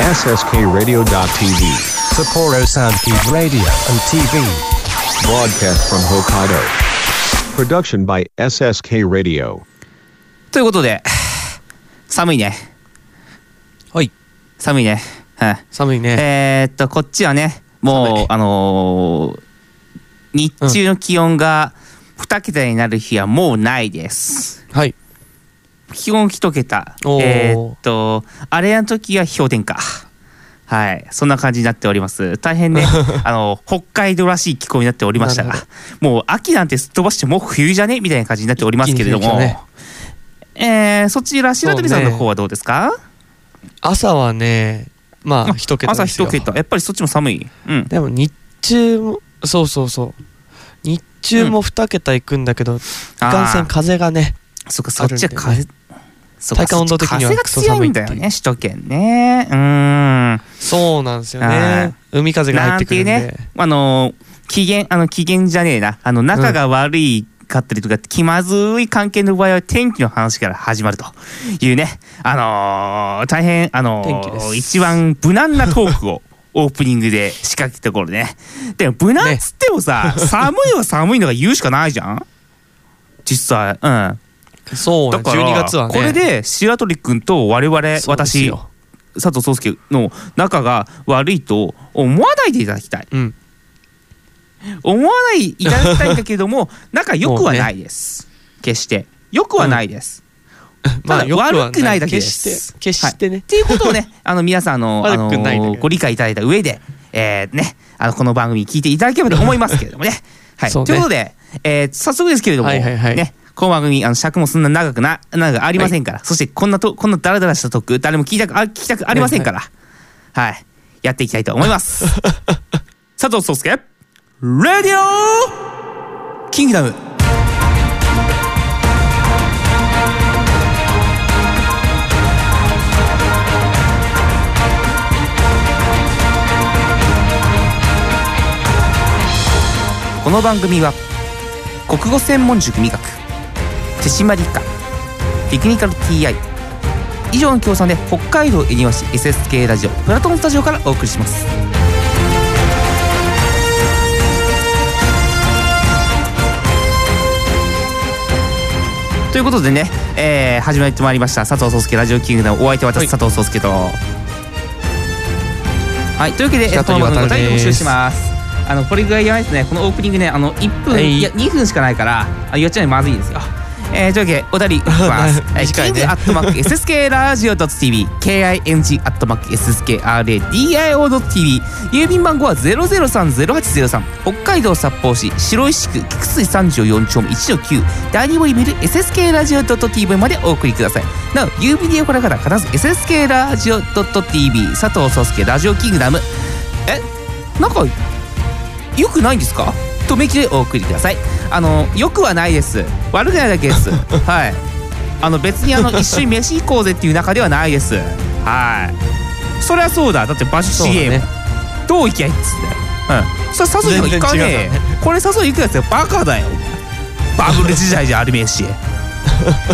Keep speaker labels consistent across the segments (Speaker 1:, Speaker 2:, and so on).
Speaker 1: SSKRadio.tv.
Speaker 2: Sapporo Soundkeep Radio and TV.
Speaker 1: Broadcast from Hokkaido. Production by SSK Radio.
Speaker 3: ということで、寒いね。
Speaker 4: はい。
Speaker 3: 寒いね。はい。
Speaker 4: 寒いね。
Speaker 3: えーっと、こっちはね、もうあのー日中の気温が2桁になる日はもうないです。
Speaker 4: はい。
Speaker 3: 気温1桁。えーっと、あれの時は氷点下。はい。そんな感じになっております。大変ね、あの、北海道らしい気候になっておりましたがもう秋なんてすっ飛ばしてもう冬じゃねみたいな感じになっておりますけれども、
Speaker 4: 一気に冬来
Speaker 3: えーそちら、白鳥さんの方はどうですか、
Speaker 4: 朝はね、まあ、一桁
Speaker 3: 朝。一桁。やっぱりそっちも寒い。うん。
Speaker 4: でも日中も、そうそうそう。日中も二桁いくんだけど、いかんせん風がね、
Speaker 3: そっか、そっちは風、
Speaker 4: 体感温度的には
Speaker 3: 風が強いんだよね、首都圏ね。うーん。
Speaker 4: そうなんですよ
Speaker 3: はい
Speaker 4: ね。海風が入ってくるんで。
Speaker 3: なんていうね、あの、機嫌、あの、機嫌じゃねえな。あの、仲が悪いかったりとか、気まずい関係の場合は天気の話から始まるというね、あのー大変、あのー一番無難なトークをオープニングで仕掛けたところでね。でも、無難っつってもさ、寒いは寒いのが言うしかないじゃん？実際。うん。
Speaker 4: そうね、
Speaker 3: だから、
Speaker 4: 12月はね。
Speaker 3: これで白鳥くんと我々、私、
Speaker 4: よ。
Speaker 3: 佐藤壮介の仲が悪いと思わないでいただきたい。
Speaker 4: うん。
Speaker 3: 思わないいただきたいんだけども 仲良くはないです、決して。良くはないです、ただ
Speaker 4: よくは
Speaker 3: 悪くないだけで
Speaker 4: 決
Speaker 3: す
Speaker 4: して、決してね。
Speaker 3: っていうことをね あの皆さんあのあのご理解いただいた上で、えーね、あのこの番組聞いていただければと思いますけれどもね。はい、
Speaker 4: ね。
Speaker 3: ということで、えー早速ですけれども、
Speaker 4: はいはいはい。
Speaker 3: ね、この番組あの尺もそんな長くな長くありませんから、そしてこんなとこんなダラダラしたトーク誰も聞きたくあ聞きたくありませんから、はい。やっていきたいと思います。佐藤壮介ラディオキングダムこの番組は国語専門塾美学手締理科テクニカル TI 以上の協賛で北海道恵庭市 SSK ラジオプラトンスタジオからお送りします。ということでね、えー、始まってまいりました佐藤壮介ラジオキングダムお相手は私、
Speaker 4: はい。
Speaker 3: 佐藤壮介と。はいというわけで、えー
Speaker 4: 白鳥
Speaker 3: この番組お
Speaker 4: 渡です
Speaker 3: 便り募集してますあのこれぐらいやばいですねこのオープニングねあの1分、
Speaker 4: はい
Speaker 3: い、や2分しかないからあ言っちゃうのまずいですよえー、というわけでお便り ます。えー
Speaker 4: 短いね。
Speaker 3: キングアットマーク SSK ラジオ .tv KING アットマーク SSKRADIO.tv 郵便番号は0030803北海道札幌市白石区菊水三条4丁目1-9第2森ビル SSK ラジオ .tv までお送りください。なお郵便でよこれから必ず SSK ラジオ .tv 佐藤壮介ラジオキングダム。えなんかよくないんですか？とめきでお送りください。あのよくはないです。悪くないだけです。はい。あの別にあの 一緒に飯行こうぜっていう中ではないです。はい。そりゃそうだ。だって場所
Speaker 4: そうだ
Speaker 3: 資源、
Speaker 4: ね。
Speaker 3: どう行きゃいいっつって。うん。それ誘いに行かねえ
Speaker 4: 全然違うから
Speaker 3: これ誘い行くやつはバカだよ。バブル時代じゃありめえし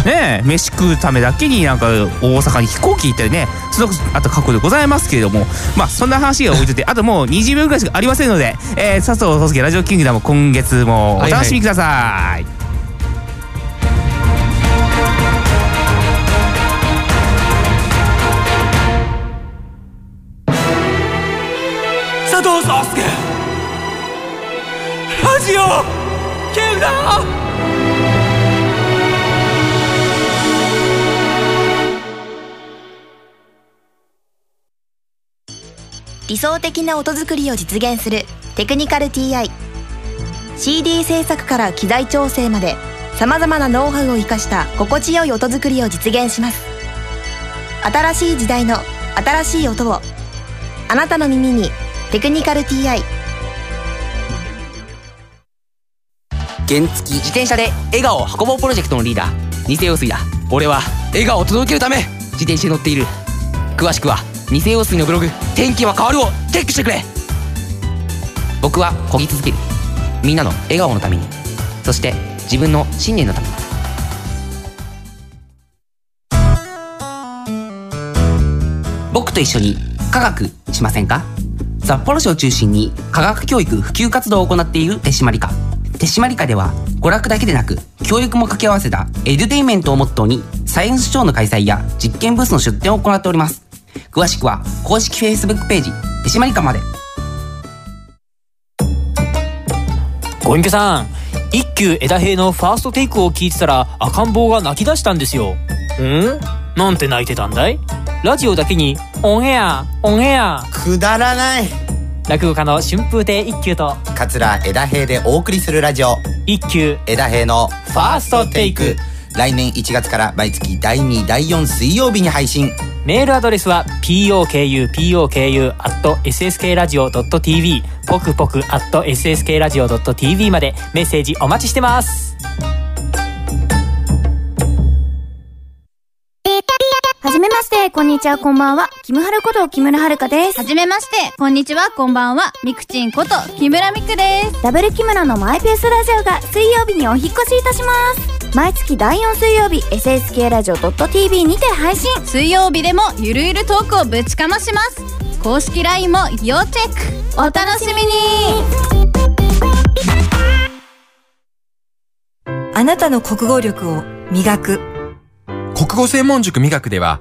Speaker 3: ねえ飯食うためだけになんか大阪に飛行機行ったりねそのあと過去でございますけれどもまあそんな話が置いといて あともう20秒ぐらいしかありませんので、えー、佐藤壮介ラジオキングダム今月もお楽しみください。佐藤壮介ラジオキングダム
Speaker 5: 理想的な音作りを実現するテクニカル TI CD 制作から機材調整までさまざまなノウハウを生かした心地よい音作りを実現します。新しい時代の新しい音をあなたの耳に「テクニカル TI」
Speaker 6: 原付自転車で笑顔を運ぼうプロジェクトのリーダー偽陽水だ。俺は笑顔を届けるため自転車に乗っている。詳しくは偽陽水のブログ「天気は変わる」をチェックしてくれ。僕は漕ぎ続ける。みんなの笑顔のために。そして自分の信念のために。僕と一緒に科学しませんか？札幌市を中心に科学教育普及活動を行っている手締まり課手締まり課では娯楽だけでなく教育も掛け合わせたエデュテインメントをモットーにサイエンスショーの開催や実験ブースの出展を行っております。詳しくは公式 Facebook ページ手締まり課まで。
Speaker 7: ご隠居さん一休枝平のファーストテイクを聞いてたら赤ん坊が泣き出したんですよ。ん？なんて泣いてたんだい？ラジオだけにオンエアオンエア。
Speaker 8: くだらない。
Speaker 7: 落語家の春風亭一休と
Speaker 8: 桂枝平でお送りするラジオ。
Speaker 7: 一休
Speaker 8: 枝平のファーストテイク。来年1月から毎月第2第4水曜日に配信
Speaker 7: メールアドレスは pokupoku.sskradio.tv ポクポク .sskradio.tv までメッセージお待ちしてます
Speaker 9: じめまして、こんにちは、こんばんは。キムハルこと木村遥です。
Speaker 10: はじめまして、こんにちは、こんばんは。ミクチンこと木村ミクです。
Speaker 9: ダブル木村のマイペースラジオが水曜日にお引っ越しいたします。毎月第4水曜日、SSK ラジオ .tv にて配信。
Speaker 10: 水曜日でもゆるゆるトークをぶちかまします。公式 LINE も要チェック。お楽しみに
Speaker 11: あなたの国語力を磨く。
Speaker 12: 国語専門塾美学では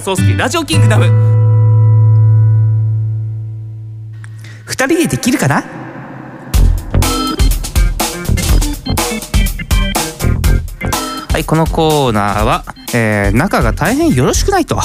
Speaker 3: 藤壮介ラジオキングダム。二人でできるかな？はいこのコーナーは、えー仲が大変よろしくないと。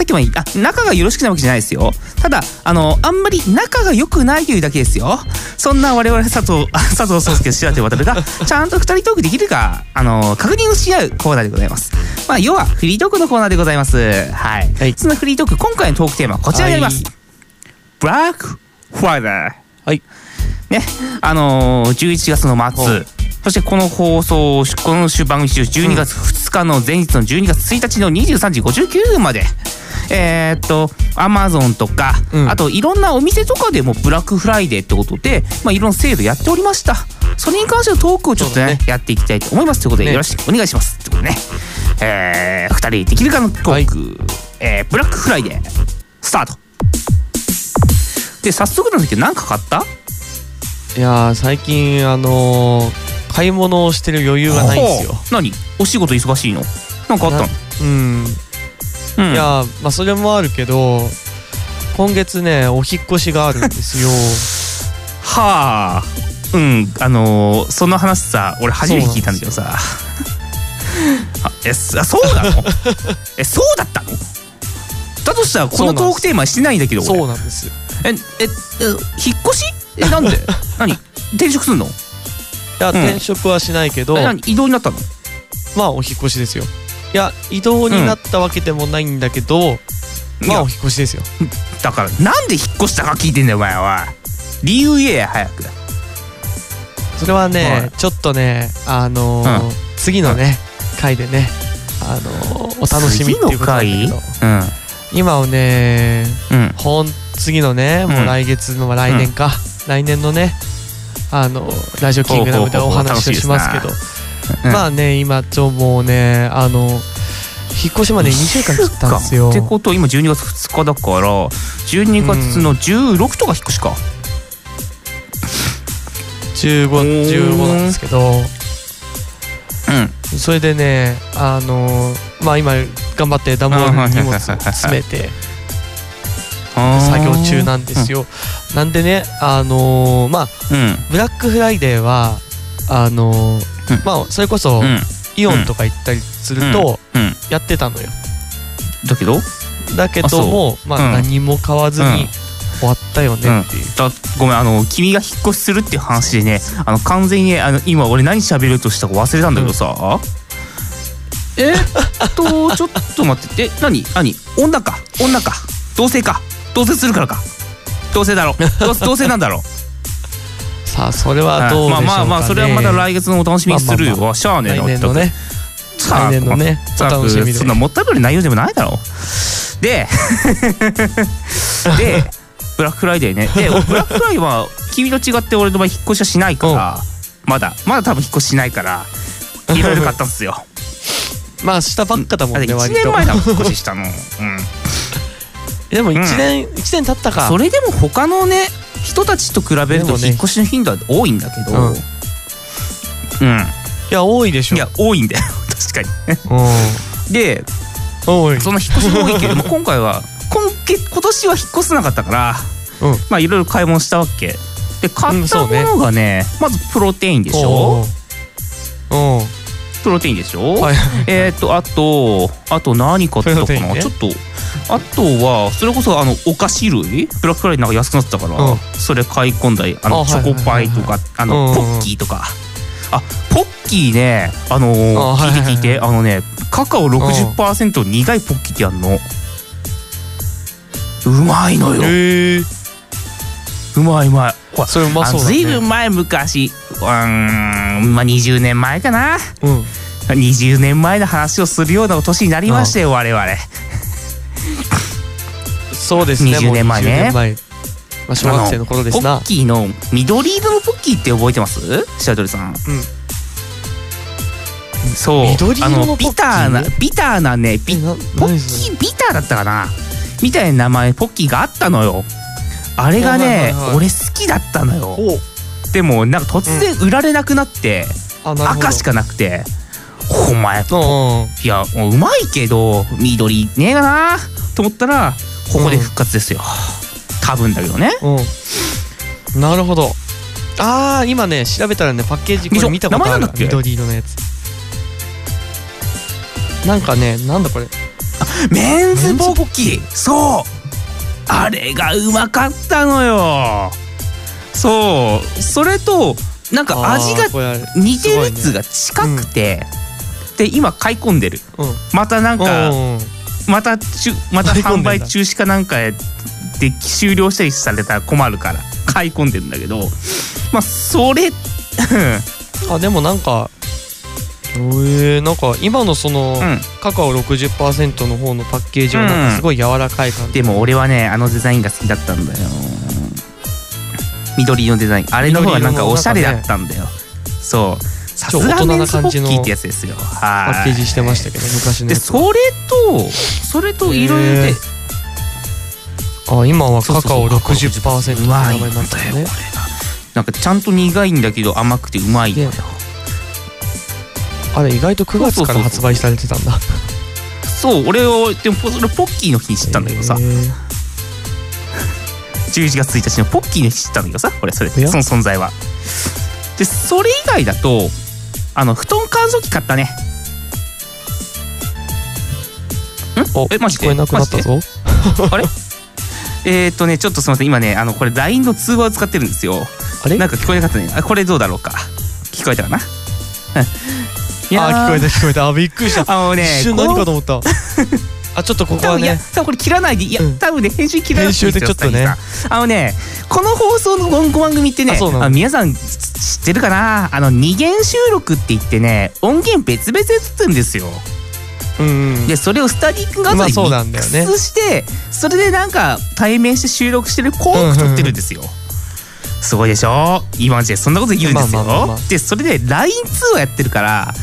Speaker 3: さっきもあ仲がよろしくないわけじゃないですよ。ただあのあんまり仲が良くないというだけですよ。そんな我々佐藤あ佐藤壮介白手渡が ちゃんと二人トークできるかあの確認をし合うコーナーでございます。まあ要はフリートークのコーナーでございます。はい、そのフリートーク今回のトークテーマはこちらになります、ブラックフライデー
Speaker 4: はい。
Speaker 3: ね。あのー、11月の末。そしてこの放送この週番組中12月2日の前日の12月1日の23時59分まで、えーっとアマゾンとか、あといろんなお店とかでもブラックフライデーってことで、まあ、いろんなセールやっておりました。それに関してのトークをちょっとねやっていきたいと思いますということで、よろしくお願いしますということでね。えー、2人できるかのトーク、えーブラックフライデースタート。で早速なんだけど何か買った？
Speaker 4: いやー最近あのー買い物をしてる余裕がないんですよ。
Speaker 3: 何？お仕事忙しいの？なんかあったの？
Speaker 4: うん、いやーまあそれもあるけど今月ねお引っ越しがあるんですよ。
Speaker 3: はあ。うんあのーその話さ俺初めて聞いたんだけどさ。あえそうなの？えそうだったの？だとしたらこのトークテーマしてないんだけど
Speaker 4: そうなんです。
Speaker 3: えええ引っ越し？えなんで？何？転職すんの？
Speaker 4: いや、
Speaker 3: うん。
Speaker 4: 転職はしないけど。
Speaker 3: え何？移動になったの？
Speaker 4: まあお引っ越しですよいや移動になったわけでもないんだけど、まあお引っ越しですよ。
Speaker 3: だからなんで引っ越したか聞いてんだよお前は。理由言えや早く。
Speaker 4: それはね、
Speaker 3: はい。
Speaker 4: ちょっとねあの次のね、回でねあのーお楽しみっていうことだけど。
Speaker 3: 次の回？
Speaker 4: 今をね、
Speaker 3: うん。
Speaker 4: ほん次のねもう来月の、まあ来年か、来年のねあのラジオキングダムでお話をしますけどまあね今ちょもうねあの引っ越しまで2週間切ったんですよ。
Speaker 3: ってことは今12月2日だから12月の16とか引っ越しか、
Speaker 4: 1515なんですけど。
Speaker 3: うん。
Speaker 4: それでねあのまあ今頑張って段ボールに荷物を詰めて作業中なんですよ。なんでねあのまあ
Speaker 3: うん。
Speaker 4: ブラックフライデーはあの まあそれこそ
Speaker 3: うん。
Speaker 4: イオンとか行ったりすると
Speaker 3: うん。うん。
Speaker 4: やってたのよ。
Speaker 3: だけど？
Speaker 4: だけどもまあ何も買わず
Speaker 3: うん。
Speaker 4: に終わったよねっていう。
Speaker 3: だごめんあの君が引っ越しするっていう話でねあの完全にあの今俺何喋ろうとしたか忘れたんだけどさ、え？っとちょっと待って。え何？何？女か。女か。同性か。同棲するからか。どうせだろ。どうせどうせなんだろ
Speaker 4: さあそれはどうでしょうかね。
Speaker 3: まあまあまあそれはまだ来月のお楽しみにするよ、しゃあねえな
Speaker 4: 来年のね。来年のね
Speaker 3: まあ
Speaker 4: お楽しみで。
Speaker 3: そんなもったいぶる内容でもないだろう。ででブラックフライデーね。で ブラックフライは君と違って俺の場合引っ越しはしないからまだ。まだ多分引っ越ししないからいろいろ買ったんですよ。
Speaker 4: まあしたばっかだもんね
Speaker 3: 1
Speaker 4: 割と。
Speaker 3: 年前だもん引っ越ししたの。うん。
Speaker 4: でも1年一年経ったか。
Speaker 3: それでも他のね人たちと比べると引っ越しの頻度は多いんだけど
Speaker 4: うん。
Speaker 3: うん。
Speaker 4: いや多いでしょ。
Speaker 3: いや多いんだよ。確かに。
Speaker 4: うん。
Speaker 3: で
Speaker 4: 多い。
Speaker 3: そんな引っ越しも多いけども 今回は今月今年は引っ越せなかったから、
Speaker 4: うん。
Speaker 3: まあいろいろ買い物したわけ。で買ったものがね,、まずプロテインでしょ？
Speaker 4: うん。
Speaker 3: プロテインでしょ、
Speaker 4: はい
Speaker 3: えっ、とあとあと何買ったかな、
Speaker 4: ね。
Speaker 3: ちょっとあとはそれこそあのお菓子類？ブラックフライなんか安くなってたから、
Speaker 4: うん。
Speaker 3: それ買い込んだりあの
Speaker 4: あ
Speaker 3: チョコパイとかあの
Speaker 4: うん
Speaker 3: ポッキーとか。あポッキーねあのー聞いて聞いてあのねカカオ60%苦いポッキーってやんの。うまいのよ。うまいうまい。ほら
Speaker 4: それうまそうだね。
Speaker 3: ずいぶん前昔。うーんまあ20年前かな。
Speaker 4: うん。
Speaker 3: 20年前の話をするような年になりましたよ我々
Speaker 4: そうですね
Speaker 3: 20年前ね。
Speaker 4: もう20年前。まあ小学生の頃ですな。
Speaker 3: ポッキーの緑色のポッキーって覚えてます？白鳥さん。
Speaker 4: うん。
Speaker 3: そう。
Speaker 4: 緑色
Speaker 3: あのビターなビターなねビポッキービターだったかな？みたいな名前ポッキーがあったのよ。あれがね、
Speaker 4: はいはいはい
Speaker 3: 俺好きだったのよ。でもなんか突然売られなくなって、
Speaker 4: あなるほど。
Speaker 3: 赤しかなくて。お前
Speaker 4: うんうん
Speaker 3: いやもううまいけど緑ねえかなと思ったらここで復活ですよ、多分だけどね。
Speaker 4: うん。なるほど。あー今ね調べたらねパッケージこれ見たことある。
Speaker 3: 名前なんだっけ？
Speaker 4: 緑色のやつ。なんかねなんだこれ。
Speaker 3: メンズポッキーそう。あれがうまかったのよ。そう。それとなんか味が似てるやつが近くて、で今買い込んでる。
Speaker 4: うん。
Speaker 3: またなんか
Speaker 4: うんうん
Speaker 3: またまた販売中止かなんかで終了したりされたら困るから。買い込んでるんだけど。まあそれ
Speaker 4: あでもなんかえー、なんか今のその、
Speaker 3: うん。
Speaker 4: カカオ60%の方のパッケージはなんかすごい柔らかい感じ、
Speaker 3: でも俺はねあのデザインが好きだったんだよ。緑のデザイン。あれの方がなんかおしゃれだったんだよ。そうさすが
Speaker 4: ちょっと大人
Speaker 3: メンズポッキ
Speaker 4: な感じの
Speaker 3: ーってやつですよ。
Speaker 4: パ
Speaker 3: はい。
Speaker 4: ッケージしてましたけど昔の
Speaker 3: で
Speaker 4: やつ。は
Speaker 3: それとそれといろいろで
Speaker 4: へあ今はカカオ
Speaker 3: そうそう
Speaker 4: 60%って名前になった
Speaker 3: だよ
Speaker 4: よね
Speaker 3: な。んかちゃんと苦いんだけど甘くてうまい
Speaker 4: あれ意外と9月から発売されてたんだ。
Speaker 3: そう俺をでもそれポッキーの日に知ったんだけどさ。
Speaker 4: へー。
Speaker 3: 11月1日のポッキーの日に知ったんだけどさこれそれその存在は。でそれ以外だとあの布団乾燥機買ったね。
Speaker 4: お
Speaker 3: えマジ？で
Speaker 4: 聞こえなくなったぞ。
Speaker 3: あれ？えーっとねちょっとすみません。今ねあのこれ LINE の通話を使ってるんですよ。
Speaker 4: あれ？
Speaker 3: なんか聞こえなかったね。あこれどうだろうか。聞こえたかな？うんいやー
Speaker 4: あ聞こえた聞こえた。あびっくりした。
Speaker 3: あのね
Speaker 4: 一瞬何かと思ったあちょっとここはね。
Speaker 3: 多分これ切らないでいや、
Speaker 4: うん
Speaker 3: 多分ね編集切らない。で
Speaker 4: 編集でちょっとね。
Speaker 3: あのねこの放送のご番組ってね
Speaker 4: あそうなの。
Speaker 3: あ皆さん知知ってるかな？あの二元収録って言ってね音源別々で撮ってるんですよ。
Speaker 4: うんうん。
Speaker 3: でそれをスタディック画像に
Speaker 4: まあそうな
Speaker 3: ミック
Speaker 4: んだよね。
Speaker 3: スして、それでなんか対面して収録してるポーク撮ってるんですよ、すごいでしょ？今までそんなことできるんですよ、
Speaker 4: まあまあまあまあ。
Speaker 3: でそれで LINE 通話やってるから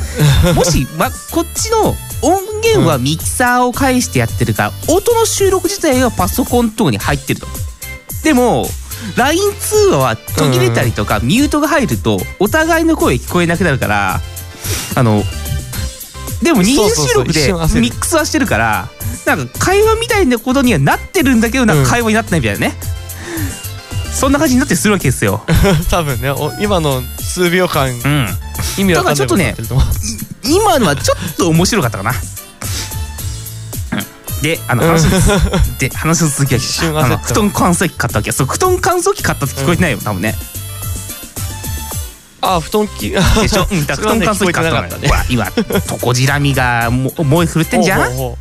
Speaker 3: もし、ま、こっちの音源はミキサーを介してやってるから音の収録自体はパソコン等に入ってると。でも LINE 通話は途切れたりとか、ミュートが入るとお互いの声聞こえなくなるからあのでも二次収録でミックスはしてるからなんか会話みたいなことにはなってるんだけどなん。か会話になってないみたいなね、そんな感じになってするわけですよ。
Speaker 4: 多分ねお今の数秒間
Speaker 3: うん、
Speaker 4: 意味わかんないことになってると思う
Speaker 3: 今のはちょっと面白かったかな。うんであの話ので話の続きは
Speaker 4: 一瞬
Speaker 3: あの布団乾燥機買ったわけそう布団乾燥機買ったって聞こえてないよ、多分ね。
Speaker 4: あ布団機。
Speaker 3: でしょ、うん、だ布団乾燥機買ったのよ。
Speaker 4: ね。
Speaker 3: ほら今トコジラミがも燃えふるってんじゃん？そ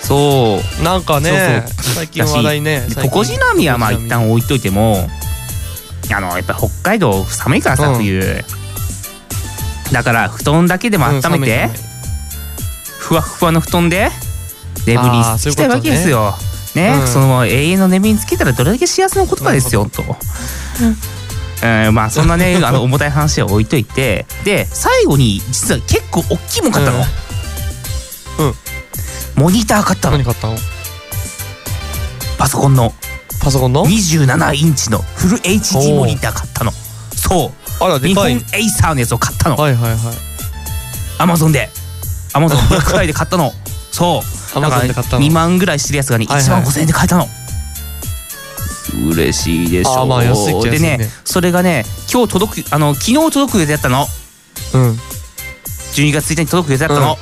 Speaker 3: そう。
Speaker 4: なんかね
Speaker 3: そうそう。
Speaker 4: 最近話題ね
Speaker 3: トコジナミはまあ一旦置いといてもあのやっぱ北海道寒いからさ
Speaker 4: うん。
Speaker 3: 冬、だから布団だけでも温めて、ふわっふわの布団で。眠りつきたいわけですよ。ね、
Speaker 4: うん。
Speaker 3: その永遠の眠りにつけたらどれだけ幸せなことかですよと。うん、まあそんなね あの重たい話は置いといて。で最後に実は結構大きいもん買ったの、
Speaker 4: うん。
Speaker 3: モニター買ったの。
Speaker 4: 何買ったの？
Speaker 3: パソコンの。
Speaker 4: パソコンの
Speaker 3: ？27インチのフル HD モニター買ったの。そう
Speaker 4: あらでかい。
Speaker 3: 日本エイサーのやつを買ったの。
Speaker 4: はいはいはい。
Speaker 3: アマゾンで。アマゾンブラックフライで買ったの。そう。だから
Speaker 4: Amazon で買ったの。
Speaker 3: 2万ぐらいしてるやつがね
Speaker 4: はいはい。
Speaker 3: 1万5000円で買えたの、嬉しいでしょ
Speaker 4: あーまあ安いっちゃ安い
Speaker 3: で
Speaker 4: ね
Speaker 3: ねそれがね今日届くあの昨日届く予定だったの。
Speaker 4: うん。
Speaker 3: 12月1日に届く予定だったの、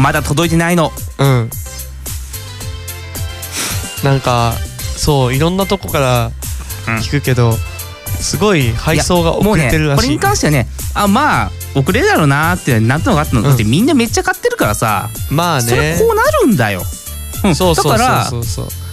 Speaker 3: まだ届いてないの。
Speaker 4: うん。なんかそういろんなとこから聞くけど、すごい配送が遅れてるらしい。
Speaker 3: ねこれに関してはねあまあ遅れるだろうなーってなったのがあったの、だってみんなめっちゃ買ってるからさ。
Speaker 4: まあね。
Speaker 3: それこうなるんだよ、うん、
Speaker 4: そうそうそう
Speaker 3: だから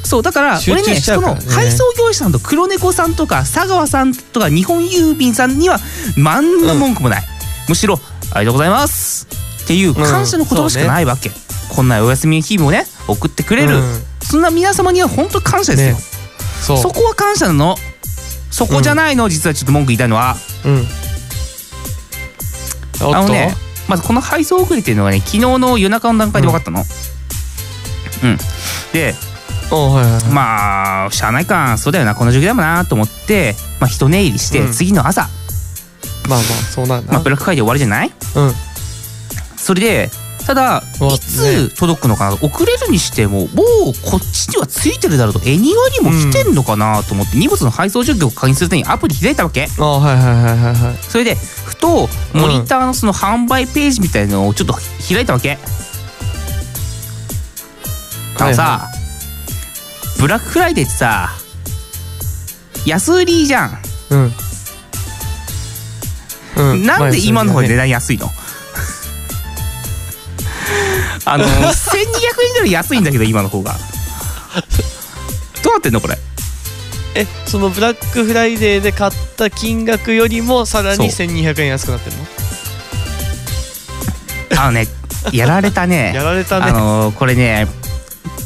Speaker 4: そう
Speaker 3: だから俺ねそ
Speaker 4: ね。
Speaker 3: の配送業者さんと黒猫さんとか佐川さんとか日本郵便さんには何の文句もない、むしろ「ありがとうございます」っていう感謝の言葉しかないわけ、こんなお休みの日もね送ってくれる、
Speaker 4: うん。
Speaker 3: そんな皆様には本当感謝ですよ、
Speaker 4: ね。そ
Speaker 3: こは感謝なのそこじゃないの、実はちょっと文句言いたいのは。
Speaker 4: うん。
Speaker 3: あのねまずこの配送遅れっていうのがね昨日の夜中の段階で分かったの。うん、で
Speaker 4: おはいはいはい。
Speaker 3: まあしゃあないかそうだよな。この状況だもんなと思って、まあ、一寝入りして、
Speaker 4: うん。
Speaker 3: 次の朝、
Speaker 4: まあまあそうなんだ
Speaker 3: まあ、ブラックフライデー終わりじゃない？
Speaker 4: うん。
Speaker 3: それでただいつ届くのかな遅れるにしてももうこっちにはついてるだろうと。恵庭にも来てんのかなと思って、荷物の配送状況を確認するためにアプリ開いたわけ。
Speaker 4: あはいはいはいはいはい
Speaker 3: それでふとモニターのその販売ページみたいなのをちょっと開いたわけ、あのさ、
Speaker 4: は
Speaker 3: ブラックフライデーってさ安売りじゃん、
Speaker 4: うん。うん。
Speaker 3: なんで今の方が値
Speaker 4: ね
Speaker 3: 段安いの？あの1200円ぐらい安いんだけど今の方が。どうなってんのこれ？
Speaker 4: えそのブラックフライデーで買った金額よりもさらに
Speaker 3: そう。
Speaker 4: 1200円安くなってるの？
Speaker 3: あのねやられたね。
Speaker 4: やられたね。
Speaker 3: あのこれね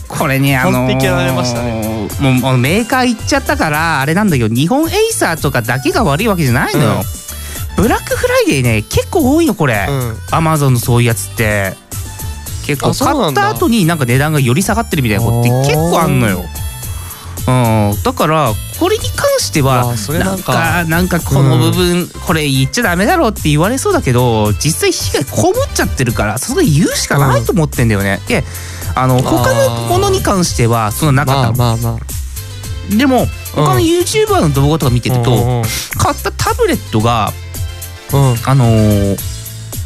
Speaker 3: これねあの
Speaker 4: 完璧やられました
Speaker 3: ね。もうもうメーカー行っちゃったからあれなんだけど日本エイサーとかだけが悪いわけじゃないのよ、ブラックフライデーね結構多いのこれ、
Speaker 4: うん。
Speaker 3: アマゾンのそういうやつって結構買った後になんか値段がより下がってるみたいなことって結構あんのよ。うん、だからこれに関してはな
Speaker 4: なんんか
Speaker 3: かなんかこの部分、これ言っちゃダメだろうって言われそうだけど実際被害被っちゃってるからそれ言うしかないと思ってんだよね。であの他のものに関してはそんななかったの。でも他の YouTuber の動画とか見てると、買ったタブレットが
Speaker 4: うん。
Speaker 3: あのー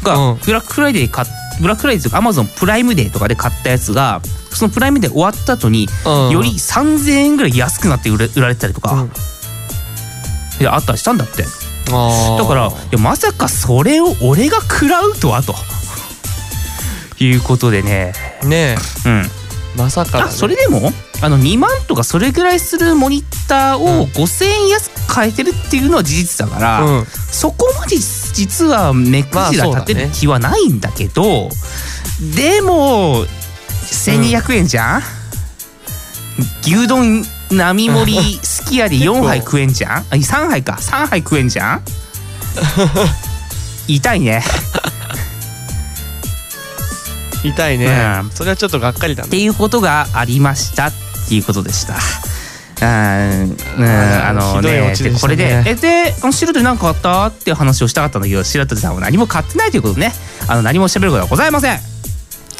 Speaker 3: が、
Speaker 4: うん。
Speaker 3: ブラックフライデー買っブラックフライデーとかアマゾンプライムデーとかで買ったやつがそのプライムデー終わった後に、
Speaker 4: うん。
Speaker 3: より3000円ぐらい安くなって売れ売られてたりとか、
Speaker 4: うん。
Speaker 3: であったりしたんだって。だからいやまさかそれを俺が食らうとはと。いうことでね。
Speaker 4: ね
Speaker 3: うん。
Speaker 4: えまさかね。
Speaker 3: それでもあの2万とかそれぐらいするモニターを5000円安く買えてるっていうのは事実だから、
Speaker 4: うん。
Speaker 3: そこまで実は目くじら立てる気はないんだけど、でも1200円じゃん、牛丼並盛りすき家で4杯食えんじゃん？あ3杯か。3杯食えんじゃん？痛いね。
Speaker 4: 痛いね、
Speaker 3: うん。
Speaker 4: それはちょっとがっかりだね。
Speaker 3: っていうことがありましたっていうことでした。うん、うん、あのね
Speaker 4: でね。
Speaker 3: でこれでえであの白鳥何か買った？っていう話をしたかったんだけど白鳥さんは何も買ってないということでね。あの何も喋ることはございません。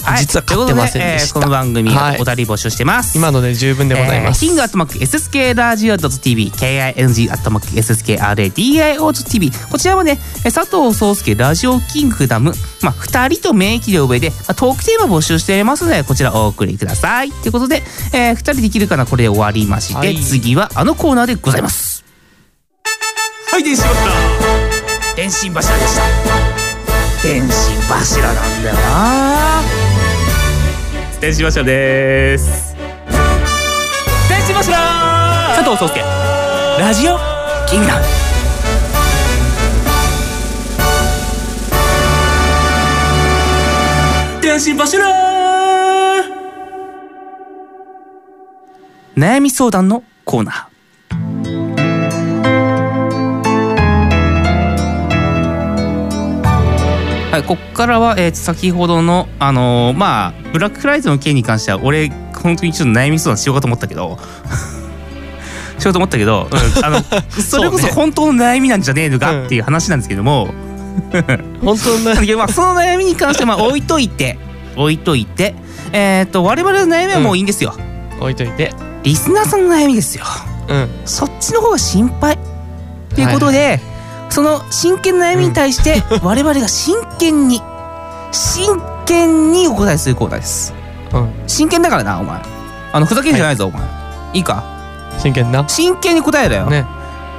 Speaker 3: はい、
Speaker 4: 実は買ってませんでした。
Speaker 3: ということえーこの番組
Speaker 4: はい。
Speaker 3: お便り募集してます。
Speaker 4: 今ので十分でございます、
Speaker 3: えー、キングアットマーク SSK ラジオ .tv KING アットマーク SSKRADIO.tv こちらはねえー佐藤壮介ラジオキングダム。まあ2人と免疫の上で、まあ、トークテーマ募集していますのでこちらお送りください。ということで、えー、2人できるかなこれで終わりまして、
Speaker 4: はい。
Speaker 3: 次はあのコーナーでございます。はい電信柱電信柱でした。電信柱なんだよな天使柱です。天使柱佐藤壮介ラジオキングダム天使柱悩み相談のコーナーはい、ここからは、えー、先ほどの、あのーまあ、ブラックフライデーの件に関しては、俺、本当にちょっと悩み相談しようかと思ったけど、しようと思ったけど、うんあの、それこそ本当の悩みなんじゃねえのかっていう話なんですけども、
Speaker 4: 本当の
Speaker 3: 悩み、まあ、その悩みに関しては、まあ、置いといて、置いといて、えっ、と、我々の悩みはもういいんですよ。
Speaker 4: 置いといて。
Speaker 3: リスナーさんの悩みですよ。
Speaker 4: うん。
Speaker 3: そっちの方が心配。っていうことで、その真剣な悩みに対して、我々が真剣に、真剣にお答えするコーナーです。
Speaker 4: うん
Speaker 3: 真剣だからな、お前。あの、ふざけんじゃないぞ、お前。いいか？
Speaker 4: 真剣な？
Speaker 3: 真剣に答えろよ。
Speaker 4: ね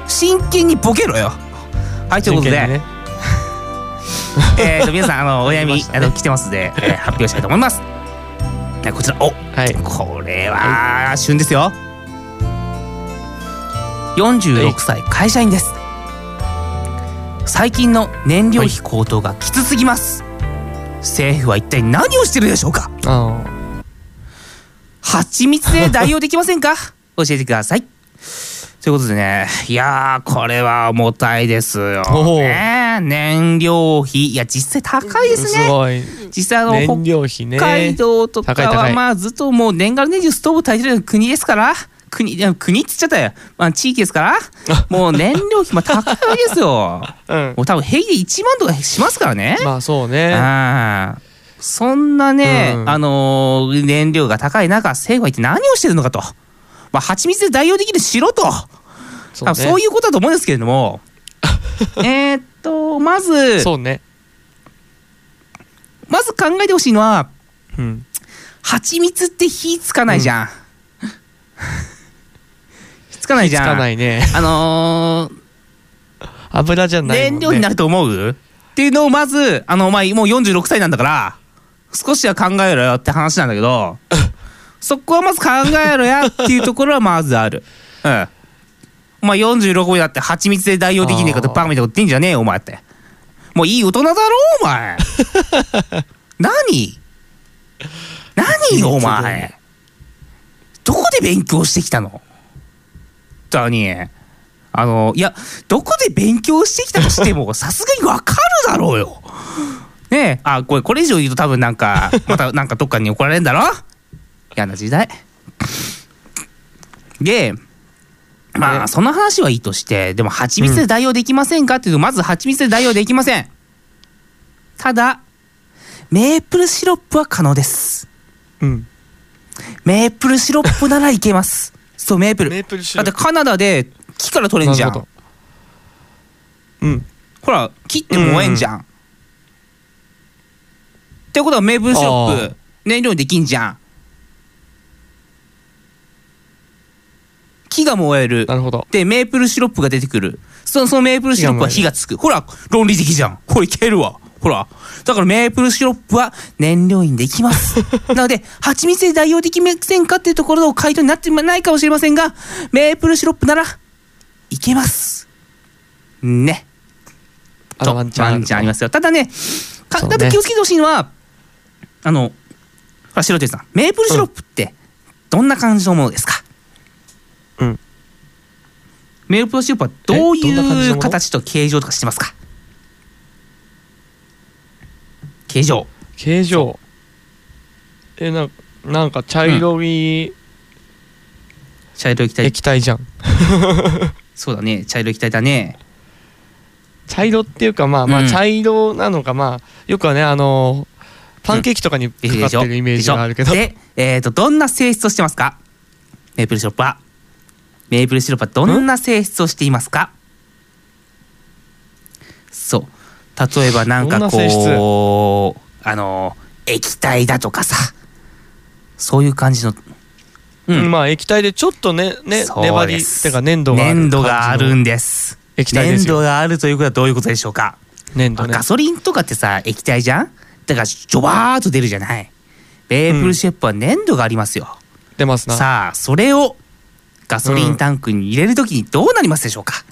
Speaker 3: 真剣にボケろよ。はい、ということで、
Speaker 4: ね
Speaker 3: えーと、皆さん、あの、お悩み、あの、来てますので、えー発表したいと思います。はいこちら、お
Speaker 4: はい
Speaker 3: これは、旬ですよ。46歳、会社員です。最近の燃料費高騰がきつすぎます。政府は一体何をしてるでしょうか？
Speaker 4: あ
Speaker 3: 蜂蜜で代用できませんか？教えてください。ということでね、いやー、これは重たいですよ。ねえ燃料費、いや、実際高いですね。実際あの、
Speaker 4: ね。
Speaker 3: 北海道とかは、まあ、ずっともう年がら年中ストーブ炊いてる国ですから、国、いや国っつっちゃったよ。まあ、地域ですから、もう燃料費、まあ、高いわけですよ。
Speaker 4: うん
Speaker 3: もう多分平気で1万とかしますからね。
Speaker 4: まあそうね
Speaker 3: ああそんなね、
Speaker 4: うん
Speaker 3: あのー燃料が高い中、政府は一体何をしてるのかと。まあ、蜂蜜で代用できるしろと。
Speaker 4: そ
Speaker 3: 多分そういうことだと思うんですけれども。えーっと、まず、
Speaker 4: そうね
Speaker 3: まず考えてほしいのは、
Speaker 4: うん
Speaker 3: 蜂蜜って火つかないじゃん。かないじゃん。
Speaker 4: つかないね
Speaker 3: あのー
Speaker 4: 油じゃないね
Speaker 3: 燃料になると思う？っていうのをまず、あの、お前もう46歳なんだから、少しは考えろよって話なんだけど、そこはまず考えろやっていうところはまずある。うん。お前46歳だって蜂蜜で代用できねえかってバカみたいなこと言ってんじゃねえよ、お前って。もういい大人だろ、お前。何？何よ、お前。どこで勉強してきたの？本当に。あの、いや、どこで勉強してきたとしても、さすがにわかるだろうよ。ねえ、あ、これ、これ以上言うと多分なんか、またなんかどっかに怒られるんだろ？嫌な時代。で、まあ、その話はいいとして、でも蜂蜜で代用できませんかっていうと、まず蜂蜜で代用できません。ただ、メープルシロップは可能です。
Speaker 4: うん
Speaker 3: メープルシロップならいけます。そう、メープル。
Speaker 4: メープルシ
Speaker 3: だってカナダで木から取れんじゃん。
Speaker 4: なるほうん
Speaker 3: ほら、木って燃えんじゃん。ってことはメープルシロッ
Speaker 4: あ
Speaker 3: プ燃料にできんじゃん。木が燃える。
Speaker 4: なるほど
Speaker 3: で、メープルシロップが出てくる。そのそのメープルシロップは火がつく。ほら、論理的じゃん。ほら、いけるわ。ほら。だからメープルシロップは燃料にできます。なので、蜂蜜で代用できませんかっていうところの回答になってないかもしれませんが、メープルシロップなら、いけます。ね。と
Speaker 4: あワンチャンある
Speaker 3: ワンチャンありますよ。ただね、か
Speaker 4: ね
Speaker 3: ただ気をつけてほしいのは、あの、ほら、白手さん、メープルシロップって、どんな感じのものですか？
Speaker 4: うん。
Speaker 3: メープルシロップはどういう形と形状とかしてますか？形状。
Speaker 4: 形状。えななんか茶色い
Speaker 3: 茶色い液体。
Speaker 4: 液体じゃん。
Speaker 3: そうだね、茶色い液体だね。
Speaker 4: 茶色っていうかまあま
Speaker 3: うん。
Speaker 4: あ茶色なのかまあよくはねあのパンケーキとかにかかってるイメージがあるけど。
Speaker 3: で、えっ、と、どんな性質をしてますか？メープルシロップは。メープルシロップはどんな性質をしていますか？そう。例えばなんかこう、あの、液体だとかさ、そういう感じの、うん。
Speaker 4: まあ液体でちょっとねね粘りってか粘土がある
Speaker 3: 粘土があるん
Speaker 4: で
Speaker 3: です。
Speaker 4: 液体
Speaker 3: 粘土があるということはどういうことでしょうか。
Speaker 4: 粘土ね。
Speaker 3: ガソリンとかってさ液体じゃん？だからジョバーっと出るじゃない？メープルシェプは粘度がありますよ、
Speaker 4: 出ますな。
Speaker 3: さあそれをガソリンタンクに入れるときにどうなりますでしょうか、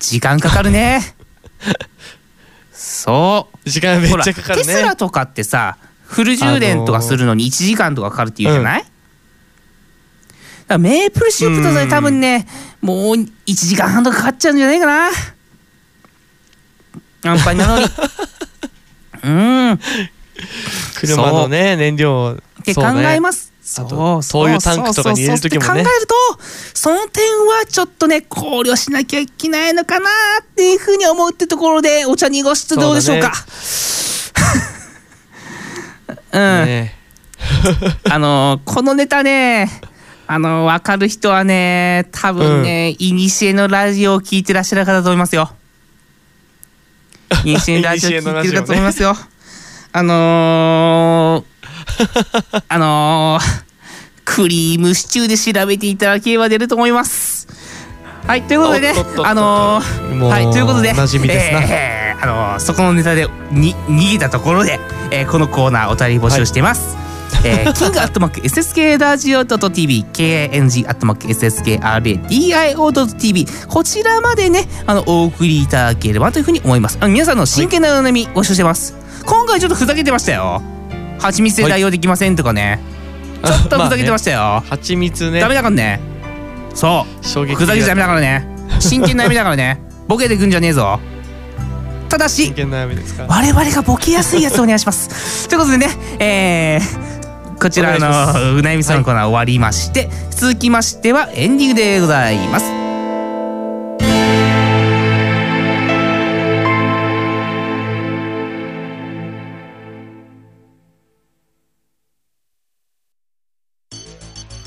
Speaker 3: 時間かかるねそう。
Speaker 4: 時間めっちゃかかるね。
Speaker 3: テスラとかってさフル充電とかするのに1時間とかかかるっていうじゃない、だからメープルシロップだとね多分ねもう1時間半とかかかっちゃうんじゃないかな。安牌なのに。うん。
Speaker 4: 車のね燃料。
Speaker 3: って考えます
Speaker 4: そう。と灯油タンクとかに入れる時もね。
Speaker 3: 考えるとその点はちょっとね考慮しなきゃいけないのかなっていうふうに思うってところでお茶濁してどうでしょうか。うん、あのこのネタねあの分かる人はね多分ね、いにしえのラジオを聞いてらっしゃる方だと思いますよ。いにしえのラジオ聞いてるかと思いますよ。あのー、あのー、クリームシチューで調べていただければ出ると思います。はい、ということでねあのー、はい、ということで、
Speaker 4: おなじみですな。
Speaker 3: えーあのーそこのネタでに逃げたところで、えーこのコーナーお便り募集しています。えー、キングアットマーク SSK ラジオ .tv KNG アットマーク SSKRADIO.tv こちらまでねあのお送りいただければというふうに思います。あの皆さんの真剣なお悩み募集してます、今回ちょっとふざけてましたよ蜂蜜で代用できませんとかね、ちょっとふざけてましたよ、
Speaker 4: 蜂蜜ね。
Speaker 3: ダメだからね。そう。
Speaker 4: 衝撃
Speaker 3: ふざけちゃダメだからね。真剣な悩みだからね。ボケてくんじゃねえぞ。ただし我々がボケやすいやつをお願いします。ということでねえーこちらのう悩みさんのコーナー終わりまして、続きましてはエンディングでございます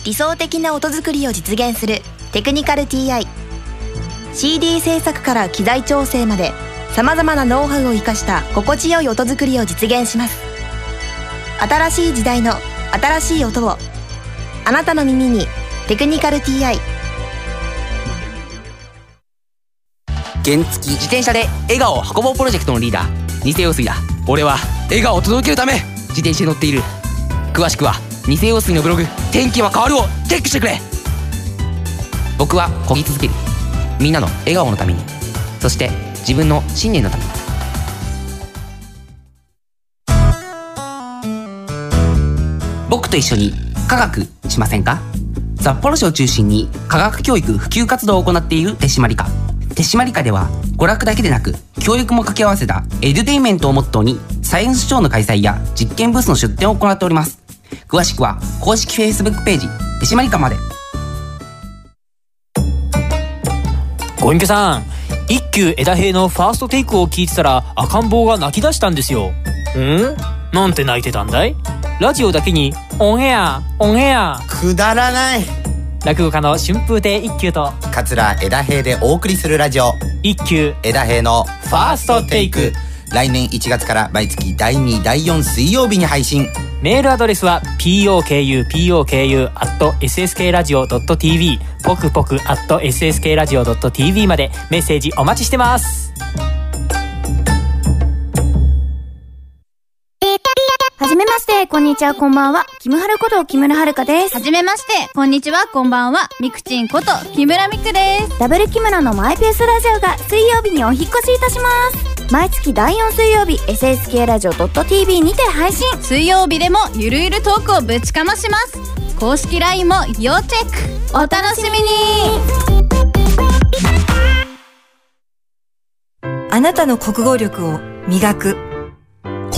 Speaker 5: 理想的な音作りを実現するテクニカル TI CD 制作から機材調整までさまざまなノウハウを生かした心地よい音作りを実現します。新しい時代の新しい音をあなたの耳に「テクニカル TI」
Speaker 6: 原付自転車で笑顔を運ぼうプロジェクトのリーダー偽陽水だ。俺は笑顔を届けるため自転車に乗っている。詳しくは偽陽水のブログ「天気は変わる」をチェックしてくれ。僕は漕ぎ続ける。みんなの笑顔のために。そして自分の信念のため。に僕と一緒に科学しませんか？札幌市を中心に科学教育普及活動を行っている手締まり課。手締まり課では娯楽だけでなく教育も掛け合わせたエデュテイメントをモットーにサイエンスショーの開催や実験ブースの出展を行っております。詳しくは公式 Facebook ページ手締まり課まで。
Speaker 7: ご隠居さん一休枝平のファーストテイクを聞いてたら赤ん坊が泣き出したんですよ。ん？なんて泣いてたんだい？ラジオだけにオンエアオンエア。
Speaker 8: くだらない。
Speaker 7: 落語家の春風亭一休と
Speaker 8: 桂枝平でお送りするラジオ。
Speaker 7: 一休
Speaker 8: 枝平のフ
Speaker 7: ァーストテイク
Speaker 8: 来年1月から毎月第2第4水曜日に配信。
Speaker 7: メールアドレスは pokupoku.sskradio.tv ポクポク .sskradio.tv までメッセージお待ちしてます。
Speaker 9: んにちは、こんばんは。キムハルこと木村遥です。
Speaker 10: はじめまして、こんにちは、こんばんは。みくちんこと木村みくです。
Speaker 9: ダブル木村のマイペースラジオが水曜日にお引っ越しいたします。毎月第4水曜日、SSK ラジオ .tv にて配信。
Speaker 10: 水曜日でもゆるゆるトークをぶちかまします。公式 LINE も要チェック。お楽しみに
Speaker 11: あなたの国語力を磨く。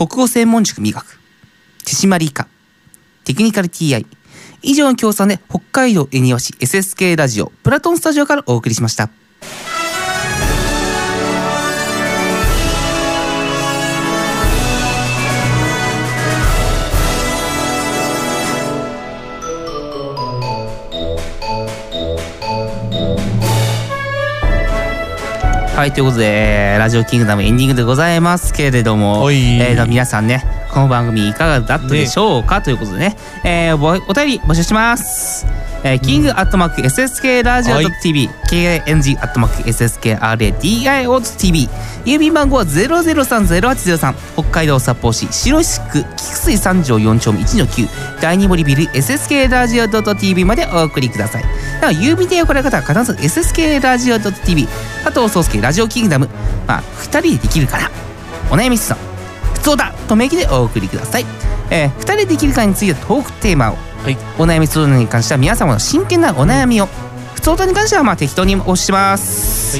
Speaker 3: 国語専門塾美学手締まり以下テクニカル TI 以上の協賛で北海道恵庭市 SSK ラジオプラトンスタジオからお送りしました。はいということでラジオキングダムエンディングでございますけれども、えーと皆さんねこの番組いかがだったでしょうか、ということでね、えー、おお便り募集します。えー、キングアットマーク SSK ラジオ .tv、KNG アットマーク SSKRADIO.tv 郵便番号は0030803北海道札幌市白石区菊水三条4丁目1の9第二森ビル SSK ラジオ .tv までお送りください。だから郵便で送られ方は必ず SSK ラジオ .tv 佐藤壮介ラジオキングダム。まあ2人でできるから。お悩み質問普通だと名義でお送りください、えー、2人でできるかについてトークテーマを、お悩み相談に関しては皆様の真剣なお悩みを普通歌に関してはまあ適当に押します、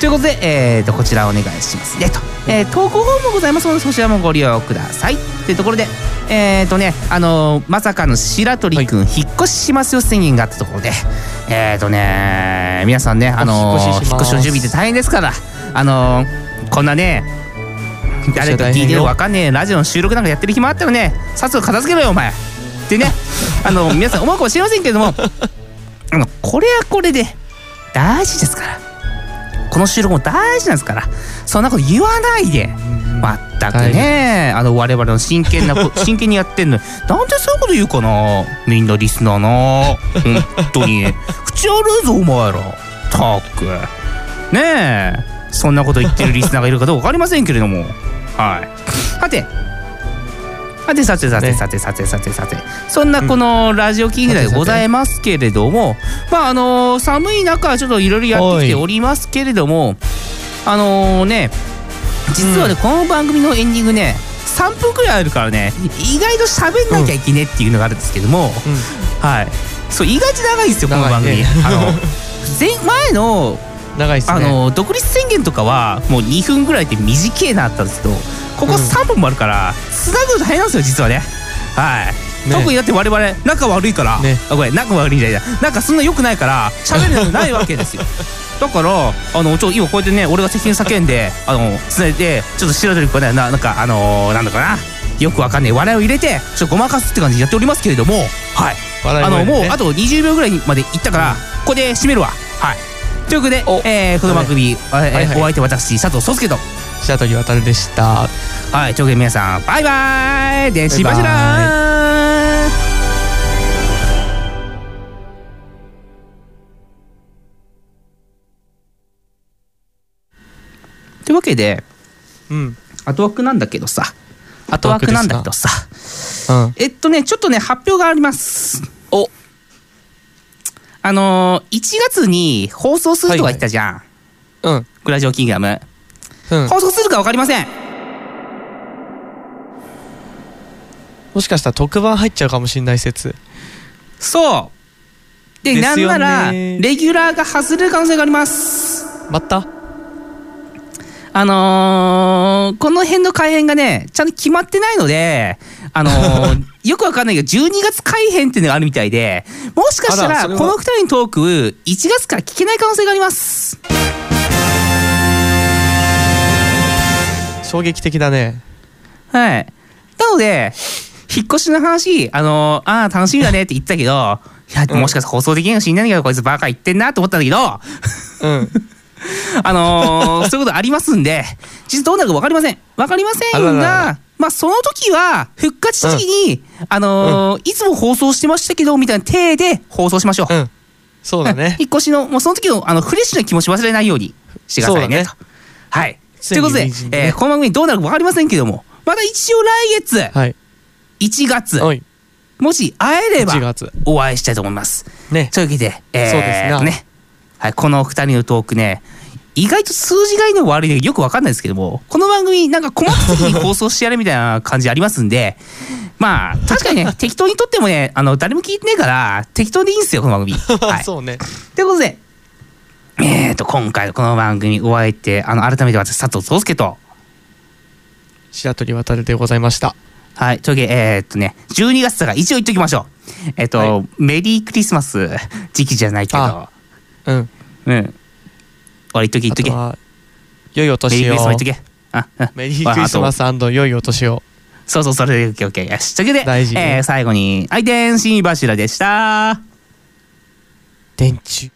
Speaker 3: ということで、えー、とこちらお願いしますねと、えー、投稿フォームもございます。のでそちらもご利用ください。というところでえーとねあのーまさかの白鳥くん、引っ越ししますよ宣言があったところでえーとね皆さんねあの
Speaker 4: 引っ越しします。
Speaker 3: 引っ越しの準備って大変ですからあのーこんなね 誰か聞いてるわかんねえ。ラジオの収録なんかやってる暇あったらね。さっさと片付けろよお前。ってね あの皆さん思うかもしれませんけれどもあのこれはこれで大事ですから。この収録も大事なんですから。そんなこと言わないで。まったくね。あの我々の真剣なこ 真剣にやってんのに。なんでそういうこと言うかなみんなリスナーな本当に。口悪いぞお前ら。たく。ねえ。そんなこと言ってるリスナーがいるかどうか分かりませんけれどもはい。さて。さてさてさてさてさてさてさて。そんなこのラジオキングでございますけれどもまああの寒い中ちょっといろいろやってきておりますけれどもあのね実はね、この番組のエンディングね3分くらいあるからね意外と喋んなきゃいけねえっていうのがあるんですけども、はい。そう意外と長いですよこの番組、
Speaker 4: ね。
Speaker 3: あの前前の
Speaker 4: 長いね。
Speaker 3: あの独立宣言とかはもう2分ぐらいで短いなったんですけどここ3分もあるからつなぐの大変なんですよ実はね。はい、
Speaker 4: ね。
Speaker 3: 特にだって我々仲悪いから、あごめん仲悪いんじゃない。なんかそんな良くないから喋るのないわけですよ。だからあのちょ今こうやってね俺が責任叫んであのつないでちょっと白鳥君はね。ななんかあのーなんだかな。よくわかんない。笑いを入れてちょっとごまかすって感じでやっておりますけれども。はい。
Speaker 4: 笑い
Speaker 3: あのもうあと20秒ぐらいまでいったから、ここで締めるわ。はいということで、えーこの番組、えー
Speaker 4: はいはい。
Speaker 3: お相手私佐藤壮介と。
Speaker 4: 白鳥渡でした。
Speaker 3: はいということで皆さんバイバイ。でしばしらというわけで、
Speaker 4: うん。
Speaker 3: 後枠なんだけどさ。後枠なんだけどさ。
Speaker 4: うん。
Speaker 3: えっとねちょっとね発表があります。おあのー、1月に放送するとか言ったじゃん、
Speaker 4: うん
Speaker 3: グラジオキングダム、
Speaker 4: うん。
Speaker 3: 放送するか分かりません。
Speaker 4: もしかしたら特番入っちゃうかもしんない説。
Speaker 3: そう。で
Speaker 4: で
Speaker 3: なんならレギュラーが外れる可能性があります。
Speaker 4: また
Speaker 3: あのー、この辺の改編がねちゃんと決まってないのであのー よくわかんないけど12月改編っていうのがあるみたいでもしかした
Speaker 4: あら
Speaker 3: この2人のトーク1月から聞けない可能性があります。
Speaker 4: 衝撃的だね。
Speaker 3: はい。なので引っ越しの話あのー、ああ楽しみだねって言ってたけどいやもしかしたら放送できないかもしんないけどこいつバカ言ってんなと思ったんだけど。
Speaker 4: うん
Speaker 3: あのーそういうことありますんで、実際どうなるか分かりません。分かりませんが、
Speaker 4: あららら
Speaker 3: まあその時は、復活時に、あのーいつも放送してましたけど、みたいな体で放送しましょう。
Speaker 4: うん。そうだね。
Speaker 3: 引っ越しの、もうその時のあのフレッシュな気持ち忘れないようにしてくださいね。
Speaker 4: そう
Speaker 3: と。はい。ということで、えーこの番組どうなるか分かりませんけども、また一応来月、
Speaker 4: はい。
Speaker 3: 1月、
Speaker 4: はい。
Speaker 3: もし会えれば
Speaker 4: 1月。
Speaker 3: お会いしたいと思います。
Speaker 4: ね。
Speaker 3: というわけで、えー
Speaker 4: そうですな。
Speaker 3: ね。はい、この二人のトークね、意外と数字がいいの悪いのかよくわかんないですけども、この番組なんか困った時に放送してやるみたいな感じありますんで、まあ、確かにね、適当にとってもね、あの、誰も聞いてねえから、適当でいいんですよ、この番組。はい。
Speaker 4: そうね
Speaker 3: ということで、えーと、今回のこの番組お相手、あの、改めて私、佐藤壮介と、
Speaker 4: 白鳥渡でございました
Speaker 3: はい、というわけで、えーっとね、12月だから一応言っときましょう。えっと、メリークリスマス時期じゃないけど
Speaker 4: あ、うん
Speaker 3: うん。俺言っとけ言っとけ。
Speaker 4: 良いお
Speaker 3: メリ
Speaker 4: 年を
Speaker 3: ークリスマス言っとけ。あ、うん
Speaker 4: メリークリスマス良いお年を
Speaker 3: そうそう、それで、オッケーオッケー。よし。というわけで、
Speaker 4: 大事
Speaker 3: えー最後に、愛天心柱でした。
Speaker 4: 電柱